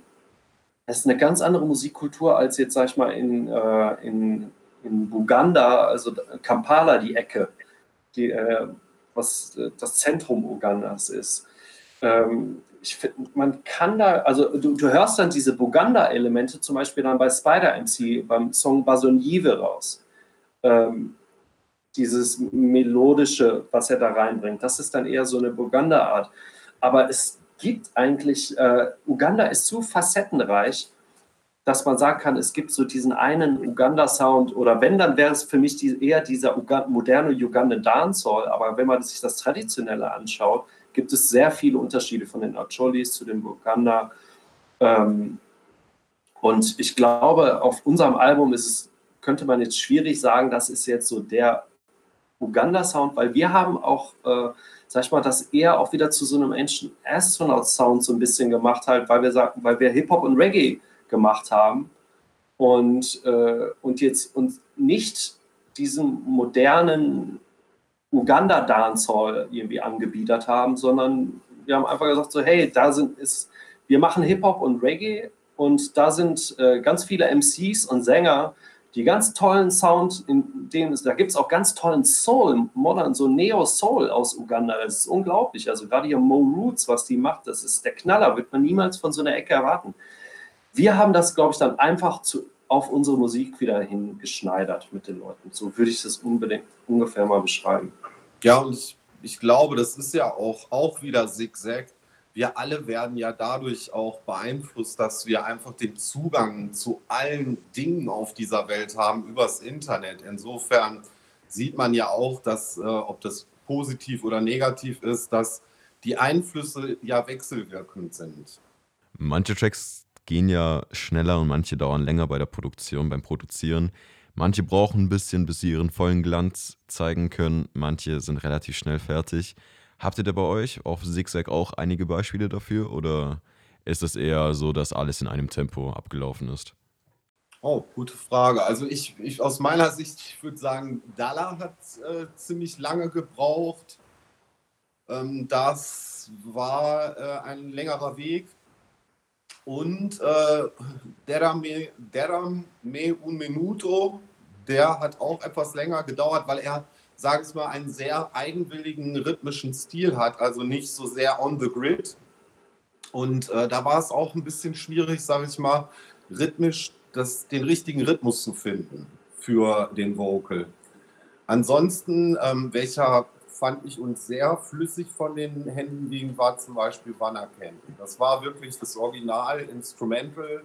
das ist eine ganz andere Musikkultur als jetzt, sag ich mal, in, äh, in in Buganda, also Kampala, die Ecke, die, äh, was äh, das Zentrum Ugandas ist. Ähm, ich find, man kann da, also du, du hörst dann diese Buganda-Elemente zum Beispiel dann bei Spider MC beim Song Basonjive raus. Ähm, dieses melodische, was er da reinbringt, das ist dann eher so eine Buganda-Art. Aber es gibt eigentlich, äh, Uganda ist zu facettenreich, dass man sagen kann, es gibt so diesen einen Uganda-Sound oder wenn, dann wäre es für mich die, eher dieser Uga moderne Ugandan Dancehall, aber wenn man sich das Traditionelle anschaut, gibt es sehr viele Unterschiede von den Acholis zu den Uganda. Ähm, und ich glaube, auf unserem Album ist es, könnte man jetzt schwierig sagen, das ist jetzt so der Uganda-Sound, weil wir haben auch, äh, sag ich mal, das eher auch wieder zu so einem Ancient Astronaut-Sound so ein bisschen gemacht halt, weil wir sagen, weil wir Hip-Hop und Reggae gemacht haben und, äh, und jetzt uns nicht diesen modernen Uganda Dancehall irgendwie angebiedert haben, sondern wir haben einfach gesagt so, hey, da sind ist, wir machen Hip Hop und Reggae und da sind äh, ganz viele MCs und Sänger, die ganz tollen Sound, in dem da gibt es auch ganz tollen Soul, modern, so Neo-Soul aus Uganda. Das ist unglaublich. Also gerade hier Mo Roots, was die macht, das ist der Knaller, wird man niemals von so einer Ecke erwarten. Wir haben das, glaube ich, dann einfach zu, auf unsere Musik wieder hingeschneidert mit den Leuten. So würde ich das unbedingt ungefähr mal beschreiben. Ja, und ich, ich glaube, das ist ja auch, auch wieder Zigzag wir alle werden ja dadurch auch beeinflusst, dass wir einfach den Zugang zu allen Dingen auf dieser Welt haben übers Internet. Insofern sieht man ja auch, dass, äh, ob das positiv oder negativ ist, dass die Einflüsse ja wechselwirkend sind. Manche Tracks gehen ja schneller und manche dauern länger bei der Produktion, beim Produzieren. Manche brauchen ein bisschen, bis sie ihren vollen Glanz zeigen können. Manche sind relativ schnell fertig. Habt ihr da bei euch auf Zigzag auch einige Beispiele dafür oder ist es eher so, dass alles in einem Tempo abgelaufen ist? Oh, gute Frage. Also ich, ich aus meiner Sicht, ich würde sagen, Dalla hat äh, ziemlich lange gebraucht. Ähm, das war äh, ein längerer Weg. Und äh, Derame, Me Un Minuto, der hat auch etwas länger gedauert, weil er sage ich mal, einen sehr eigenwilligen rhythmischen Stil hat, also nicht so sehr on the grid. Und äh, da war es auch ein bisschen schwierig, sage ich mal, rhythmisch das, den richtigen Rhythmus zu finden für den Vocal. Ansonsten, ähm, welcher fand ich uns sehr flüssig von den Händen ging, war zum Beispiel Wanna Ken. Das war wirklich das Original Instrumental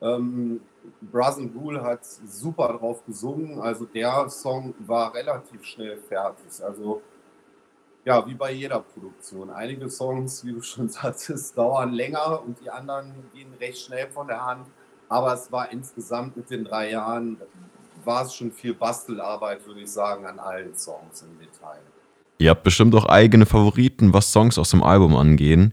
ähm, Brazen Rule hat super drauf gesungen. Also der Song war relativ schnell fertig. Also ja, wie bei jeder Produktion. Einige Songs, wie du schon [laughs] sagtest, dauern länger und die anderen gehen recht schnell von der Hand. Aber es war insgesamt mit den drei Jahren, war es schon viel Bastelarbeit, würde ich sagen, an allen Songs im Detail. Ihr habt bestimmt auch eigene Favoriten, was Songs aus dem Album angehen.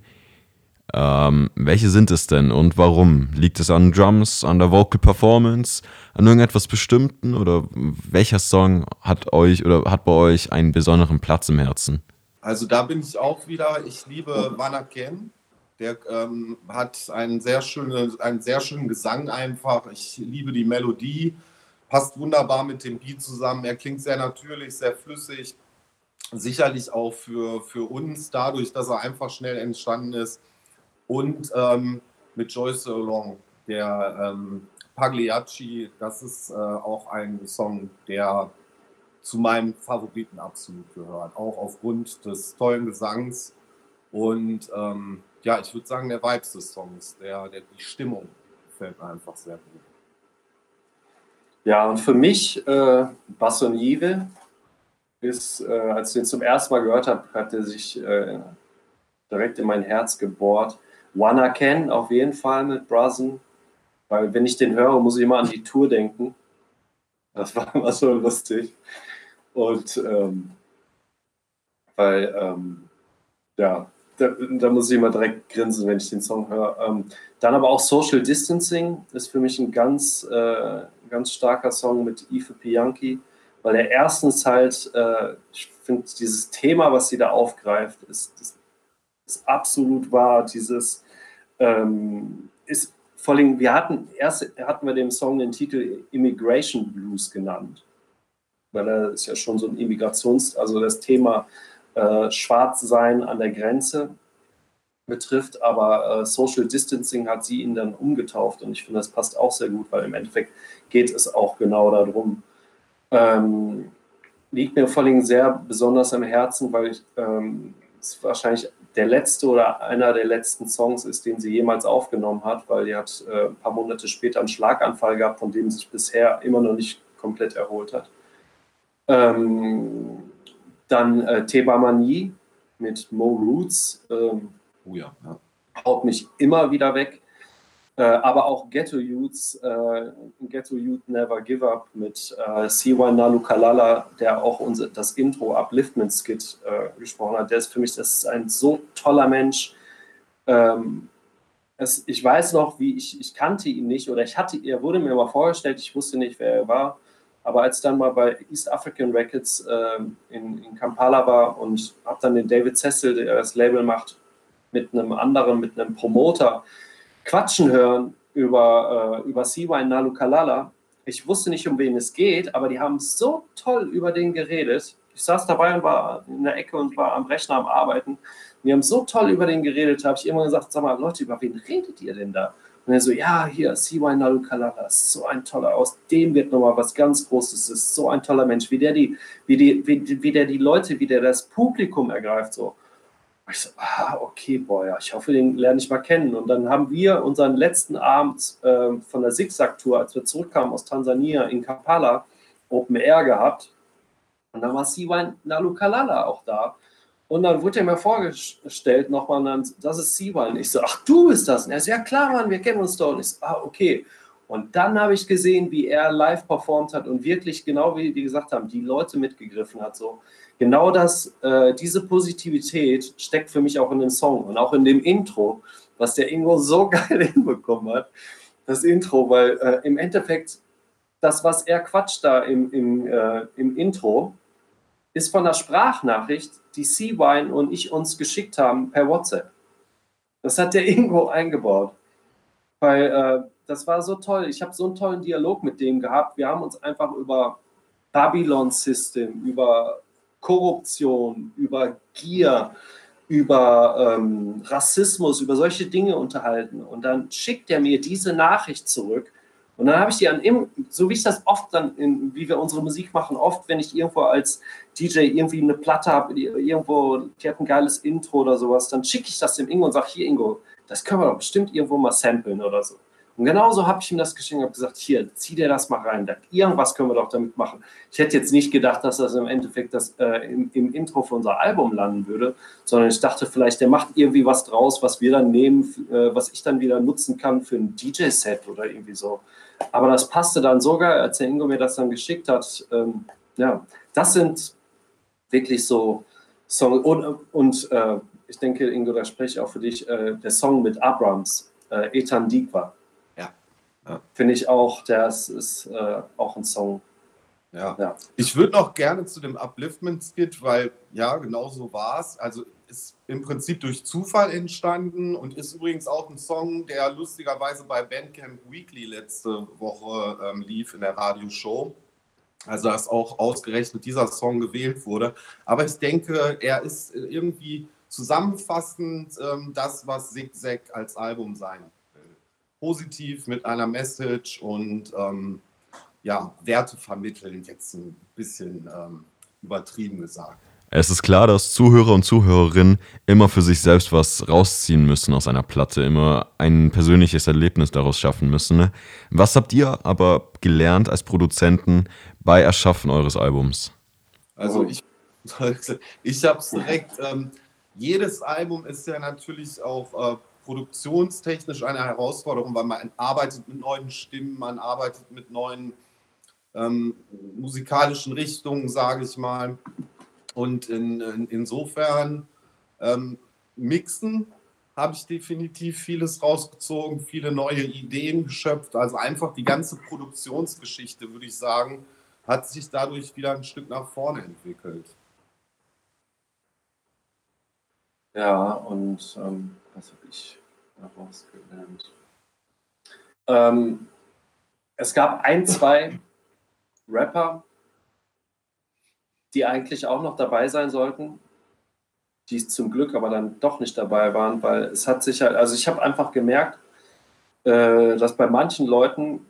Ähm, welche sind es denn und warum? Liegt es an Drums, an der Vocal Performance, an irgendetwas Bestimmten oder welcher Song hat euch oder hat bei euch einen besonderen Platz im Herzen? Also da bin ich auch wieder. Ich liebe Wanakem. Der ähm, hat einen sehr, schönen, einen sehr schönen Gesang einfach. Ich liebe die Melodie. Passt wunderbar mit dem Beat zusammen. Er klingt sehr natürlich, sehr flüssig. Sicherlich auch für, für uns, dadurch, dass er einfach schnell entstanden ist. Und ähm, mit Joyce Along, der ähm, Pagliacci, das ist äh, auch ein Song, der zu meinen Favoriten absolut gehört, auch aufgrund des tollen Gesangs. Und ähm, ja, ich würde sagen, der Vibes des Songs, der, der, die Stimmung gefällt mir einfach sehr gut. Ja, und für mich, äh, Bassonive ist, äh, als ich den zum ersten Mal gehört habe, hat er sich äh, direkt in mein Herz gebohrt. Wanna Ken auf jeden Fall mit Brazen, weil wenn ich den höre, muss ich immer an die Tour denken. Das war immer so lustig. Und ähm, weil, ähm, ja, da, da, muss ich immer direkt grinsen, wenn ich den Song höre. Ähm, dann aber auch Social Distancing ist für mich ein ganz, äh, ganz starker Song mit Ife Pianki, weil er erstens halt, äh, ich finde, dieses Thema, was sie da aufgreift, ist, ist, ist absolut wahr. Dieses, ähm, ist vor allem, wir hatten erst hatten wir dem Song den Titel Immigration Blues genannt, weil er ist ja schon so ein Immigrations-, also das Thema äh, Schwarzsein an der Grenze betrifft, aber äh, Social Distancing hat sie ihn dann umgetauft und ich finde, das passt auch sehr gut, weil im Endeffekt geht es auch genau darum. Ähm, liegt mir vor allem sehr besonders am Herzen, weil ich ähm, es wahrscheinlich der letzte oder einer der letzten Songs ist, den sie jemals aufgenommen hat, weil die hat äh, ein paar Monate später einen Schlaganfall gehabt, von dem sie sich bisher immer noch nicht komplett erholt hat. Ähm, dann äh, Teba Mani mit Mo Roots. Ähm, oh ja, ja. Haut mich immer wieder weg. Äh, aber auch Ghetto Youths, äh, Ghetto Youth Never Give Up mit äh, Siwa Nalukalala, der auch unser, das Intro Upliftment Skit äh, gesprochen hat. Der ist für mich das ist ein so toller Mensch. Ähm, es, ich weiß noch, wie ich, ich kannte ihn nicht oder ich hatte, er wurde mir mal vorgestellt, ich wusste nicht, wer er war. Aber als dann mal bei East African Records äh, in, in Kampala war und habe dann den David Cecil, der das Label macht, mit einem anderen, mit einem Promoter quatschen hören über, äh, über CY Nalukalala. Ich wusste nicht, um wen es geht, aber die haben so toll über den geredet. Ich saß dabei und war in der Ecke und war am Rechner am Arbeiten. Wir haben so toll über den geredet, habe ich immer gesagt, sag mal, Leute, über wen redet ihr denn da? Und er so, ja, hier, CY Nalukalala, ist so ein toller, aus dem wird nochmal was ganz Großes, ist so ein toller Mensch, wie der die, wie die, wie, wie der die Leute, wie der das Publikum ergreift, so. Ich so, ah, okay, boy, ja, ich hoffe, den lerne ich mal kennen. Und dann haben wir unseren letzten Abend äh, von der Zigzag-Tour, als wir zurückkamen aus Tansania in Kampala, Open Air gehabt. Und dann war CY Nalukalala auch da. Und dann wurde er mir vorgestellt nochmal, das ist Siwan. Ich so, ach, du bist das. Und er so, ja klar, Mann, wir kennen uns doch. Und ich so, ah, okay. Und dann habe ich gesehen, wie er live performt hat und wirklich, genau wie die gesagt haben, die Leute mitgegriffen hat. So. Genau das, äh, diese Positivität steckt für mich auch in dem Song und auch in dem Intro, was der Ingo so [laughs] geil hinbekommen hat. Das Intro, weil äh, im Endeffekt das, was er quatscht da im, im, äh, im Intro, ist von der Sprachnachricht, die C-Wine und ich uns geschickt haben per WhatsApp. Das hat der [laughs] Ingo eingebaut. Weil äh, das war so toll. Ich habe so einen tollen Dialog mit dem gehabt. Wir haben uns einfach über Babylon System, über Korruption, über Gier, über ähm, Rassismus, über solche Dinge unterhalten. Und dann schickt er mir diese Nachricht zurück und dann habe ich die an, so wie ich das oft dann, in, wie wir unsere Musik machen, oft, wenn ich irgendwo als DJ irgendwie eine Platte habe, irgendwo, die hat ein geiles Intro oder sowas, dann schicke ich das dem Ingo und sage, hier Ingo, das können wir doch bestimmt irgendwo mal samplen oder so. Und genauso habe ich ihm das geschenkt und gesagt, hier, zieh dir das mal rein. Irgendwas können wir doch damit machen. Ich hätte jetzt nicht gedacht, dass das im Endeffekt das, äh, im, im, Intro für unser Album landen würde, sondern ich dachte vielleicht, der macht irgendwie was draus, was wir dann nehmen, äh, was ich dann wieder nutzen kann für ein DJ-Set oder irgendwie so. Aber das passte dann sogar, als der Ingo mir das dann geschickt hat. Ähm, ja, das sind wirklich so Songs. Und, und äh, ich denke, Ingo, da spreche ich auch für dich, äh, der Song mit Abrams, äh, Ethan Dikwa. Ja. Finde ich auch, das ist äh, auch ein Song. Ja. ja. Ich würde noch gerne zu dem Upliftment-Skit, weil ja, genau so war es. Also ist im Prinzip durch Zufall entstanden und ist übrigens auch ein Song, der lustigerweise bei Bandcamp Weekly letzte Woche ähm, lief in der Radioshow. Also dass auch ausgerechnet dieser Song gewählt wurde. Aber ich denke, er ist irgendwie zusammenfassend ähm, das, was Zigzag als Album sein positiv mit einer Message und ähm, ja, Werte vermitteln, jetzt ein bisschen ähm, übertrieben gesagt. Es ist klar, dass Zuhörer und Zuhörerinnen immer für sich selbst was rausziehen müssen aus einer Platte, immer ein persönliches Erlebnis daraus schaffen müssen. Was habt ihr aber gelernt als Produzenten bei Erschaffen eures Albums? Also ich, [laughs] ich habe es direkt, ähm, jedes Album ist ja natürlich auch äh, produktionstechnisch eine Herausforderung, weil man arbeitet mit neuen Stimmen, man arbeitet mit neuen ähm, musikalischen Richtungen, sage ich mal. Und in, in, insofern ähm, mixen habe ich definitiv vieles rausgezogen, viele neue Ideen geschöpft. Also einfach die ganze Produktionsgeschichte, würde ich sagen, hat sich dadurch wieder ein Stück nach vorne entwickelt. Ja, und ähm, was habe ich daraus gelernt? Ähm, es gab ein, zwei Rapper, die eigentlich auch noch dabei sein sollten, die zum Glück aber dann doch nicht dabei waren, weil es hat sich halt, also ich habe einfach gemerkt, äh, dass bei manchen Leuten,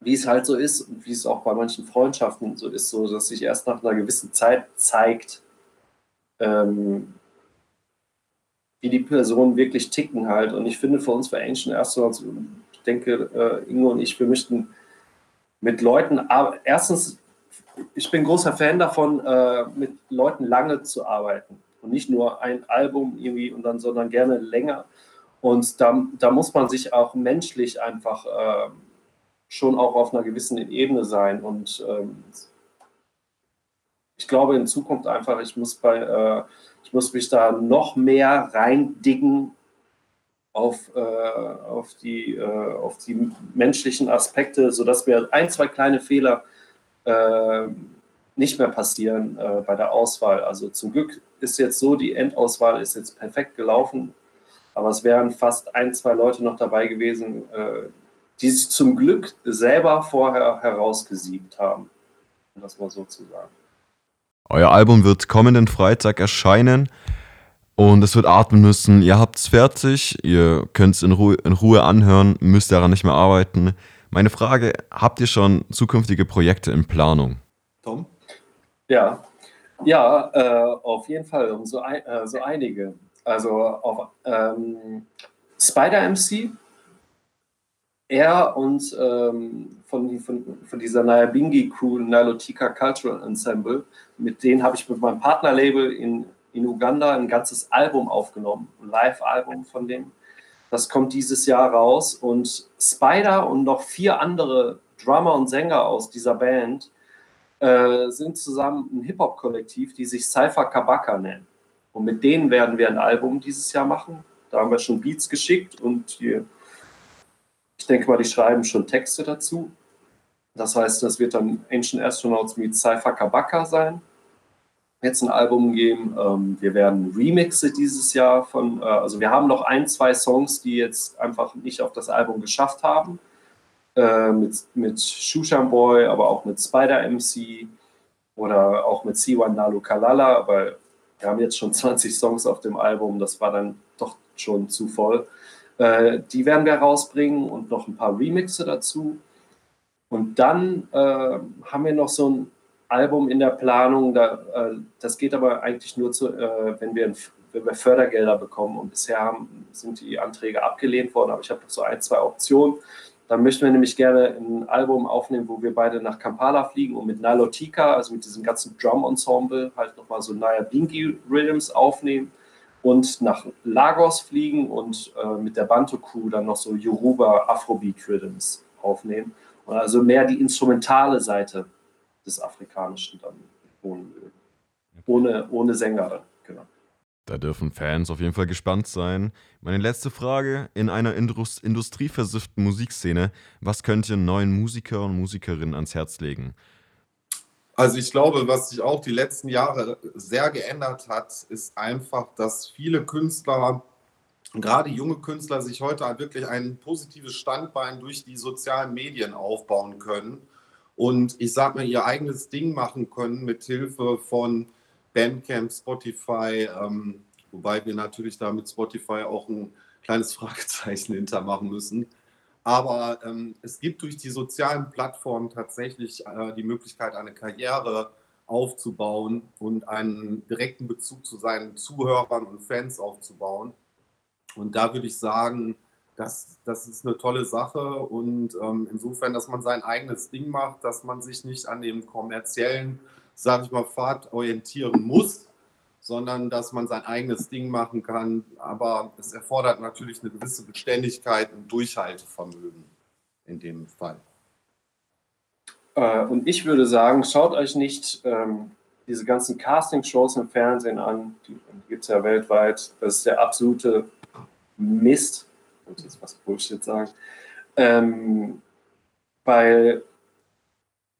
wie es halt so ist und wie es auch bei manchen Freundschaften so ist, so dass sich erst nach einer gewissen Zeit zeigt, ähm, wie die Personen wirklich ticken halt. Und ich finde für uns für Ancient Astronauts, ich denke, äh, Ingo und ich, wir möchten mit Leuten, aber erstens, ich bin großer Fan davon, äh, mit Leuten lange zu arbeiten und nicht nur ein Album irgendwie und dann, sondern gerne länger. Und da, da muss man sich auch menschlich einfach äh, schon auch auf einer gewissen Ebene sein. Und ähm, ich glaube in Zukunft einfach, ich muss bei äh, ich muss mich da noch mehr reindiggen auf, äh, auf, die, äh, auf die menschlichen Aspekte, sodass wir ein, zwei kleine Fehler äh, nicht mehr passieren äh, bei der Auswahl. Also zum Glück ist jetzt so, die Endauswahl ist jetzt perfekt gelaufen, aber es wären fast ein, zwei Leute noch dabei gewesen, äh, die sich zum Glück selber vorher herausgesiebt haben, um das mal so zu sagen. Euer Album wird kommenden Freitag erscheinen und es wird atmen müssen. Ihr habt es fertig, ihr könnt es in Ruhe, in Ruhe anhören, müsst daran nicht mehr arbeiten. Meine Frage, habt ihr schon zukünftige Projekte in Planung? Tom? Ja, ja äh, auf jeden Fall, um so, ein, äh, so einige. Also auf ähm, Spider MC, er und ähm, von, von, von dieser Nyabingi Crew, Nilotika Cultural Ensemble, mit denen habe ich mit meinem Partnerlabel in, in Uganda ein ganzes Album aufgenommen, ein Live-Album von dem. Das kommt dieses Jahr raus und Spider und noch vier andere Drummer und Sänger aus dieser Band äh, sind zusammen ein Hip-Hop-Kollektiv, die sich Cypher Kabaka nennen. Und mit denen werden wir ein Album dieses Jahr machen. Da haben wir schon Beats geschickt und die, denke mal, die schreiben schon Texte dazu. Das heißt, das wird dann Ancient Astronauts mit Cypher Kabaka sein jetzt ein Album geben. Ähm, wir werden Remixe dieses Jahr von, äh, also wir haben noch ein, zwei Songs, die jetzt einfach nicht auf das Album geschafft haben. Äh, mit, mit Shushan Boy, aber auch mit Spider MC oder auch mit C1 Nalu Kalala, aber wir haben jetzt schon 20 Songs auf dem Album, das war dann doch schon zu voll. Äh, die werden wir rausbringen und noch ein paar Remixe dazu. Und dann äh, haben wir noch so ein Album in der Planung. Da, äh, das geht aber eigentlich nur, zu, äh, wenn, wir, wenn wir Fördergelder bekommen. Und bisher haben, sind die Anträge abgelehnt worden, aber ich habe noch so ein, zwei Optionen. Dann möchten wir nämlich gerne ein Album aufnehmen, wo wir beide nach Kampala fliegen und mit Nilotika, also mit diesem ganzen Drum-Ensemble, halt nochmal so Naya Bingi Rhythms aufnehmen und nach Lagos fliegen und äh, mit der Bantu Crew dann noch so Yoruba Afrobeat Rhythms aufnehmen. Und also mehr die instrumentale Seite des Afrikanischen dann ohne, ohne, ohne Sänger. Genau. Da dürfen Fans auf jeden Fall gespannt sein. Meine letzte Frage: In einer Indus industrieversifften Musikszene, was könnt ihr neuen Musiker und Musikerinnen ans Herz legen? Also ich glaube, was sich auch die letzten Jahre sehr geändert hat, ist einfach, dass viele Künstler, gerade junge Künstler, sich heute wirklich ein positives Standbein durch die sozialen Medien aufbauen können und ich sag mal, ihr eigenes Ding machen können mit Hilfe von Bandcamp, Spotify, ähm, wobei wir natürlich da mit Spotify auch ein kleines [laughs] Fragezeichen hintermachen müssen. Aber ähm, es gibt durch die sozialen Plattformen tatsächlich äh, die Möglichkeit, eine Karriere aufzubauen und einen direkten Bezug zu seinen Zuhörern und Fans aufzubauen. Und da würde ich sagen, das, das ist eine tolle Sache und ähm, insofern, dass man sein eigenes Ding macht, dass man sich nicht an dem kommerziellen, sage ich mal, Pfad orientieren muss, sondern dass man sein eigenes Ding machen kann. Aber es erfordert natürlich eine gewisse Beständigkeit und Durchhaltevermögen in dem Fall. Äh, und ich würde sagen, schaut euch nicht ähm, diese ganzen Casting-Shows im Fernsehen an, die, die gibt es ja weltweit. Das ist der absolute Mist wollte jetzt was Bullshit sagen. Ähm, weil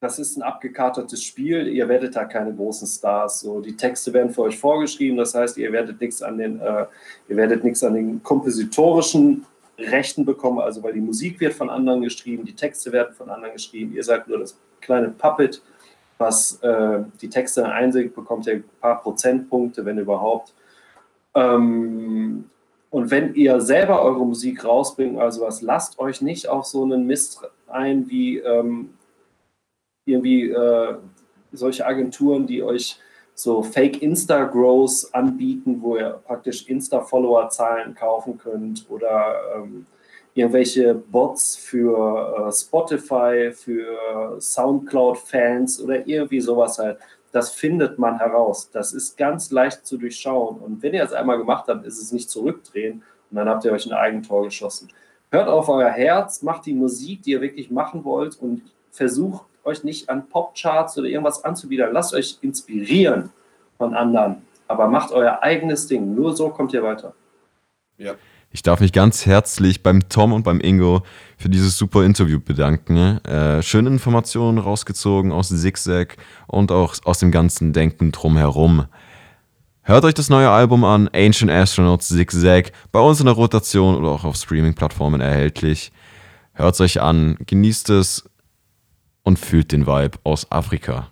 das ist ein abgekartetes Spiel, ihr werdet da keine großen Stars. So, die Texte werden für euch vorgeschrieben, das heißt, ihr werdet nichts an den, äh, ihr werdet nichts an den kompositorischen Rechten bekommen, also weil die Musik wird von anderen geschrieben, die Texte werden von anderen geschrieben, ihr seid nur das kleine Puppet, was äh, die Texte einsingt, bekommt. Ihr ein paar Prozentpunkte, wenn überhaupt. Ähm, und wenn ihr selber eure Musik rausbringt, also was, lasst euch nicht auf so einen Mist ein wie ähm, irgendwie äh, solche Agenturen, die euch so Fake Insta-Grows anbieten, wo ihr praktisch Insta-Follower-Zahlen kaufen könnt oder ähm, irgendwelche Bots für äh, Spotify, für Soundcloud-Fans oder irgendwie sowas halt das findet man heraus. Das ist ganz leicht zu durchschauen. Und wenn ihr es einmal gemacht habt, ist es nicht zurückdrehen und dann habt ihr euch ein Eigentor geschossen. Hört auf euer Herz, macht die Musik, die ihr wirklich machen wollt und versucht euch nicht an Popcharts oder irgendwas anzubieten. Lasst euch inspirieren von anderen, aber macht euer eigenes Ding. Nur so kommt ihr weiter. Ja. Ich darf mich ganz herzlich beim Tom und beim Ingo für dieses super Interview bedanken. Äh, schöne Informationen rausgezogen aus Zigzag und auch aus dem ganzen Denken drumherum. Hört euch das neue Album an, Ancient Astronauts Zigzag, bei uns in der Rotation oder auch auf Streaming-Plattformen erhältlich. Hört es euch an, genießt es und fühlt den Vibe aus Afrika.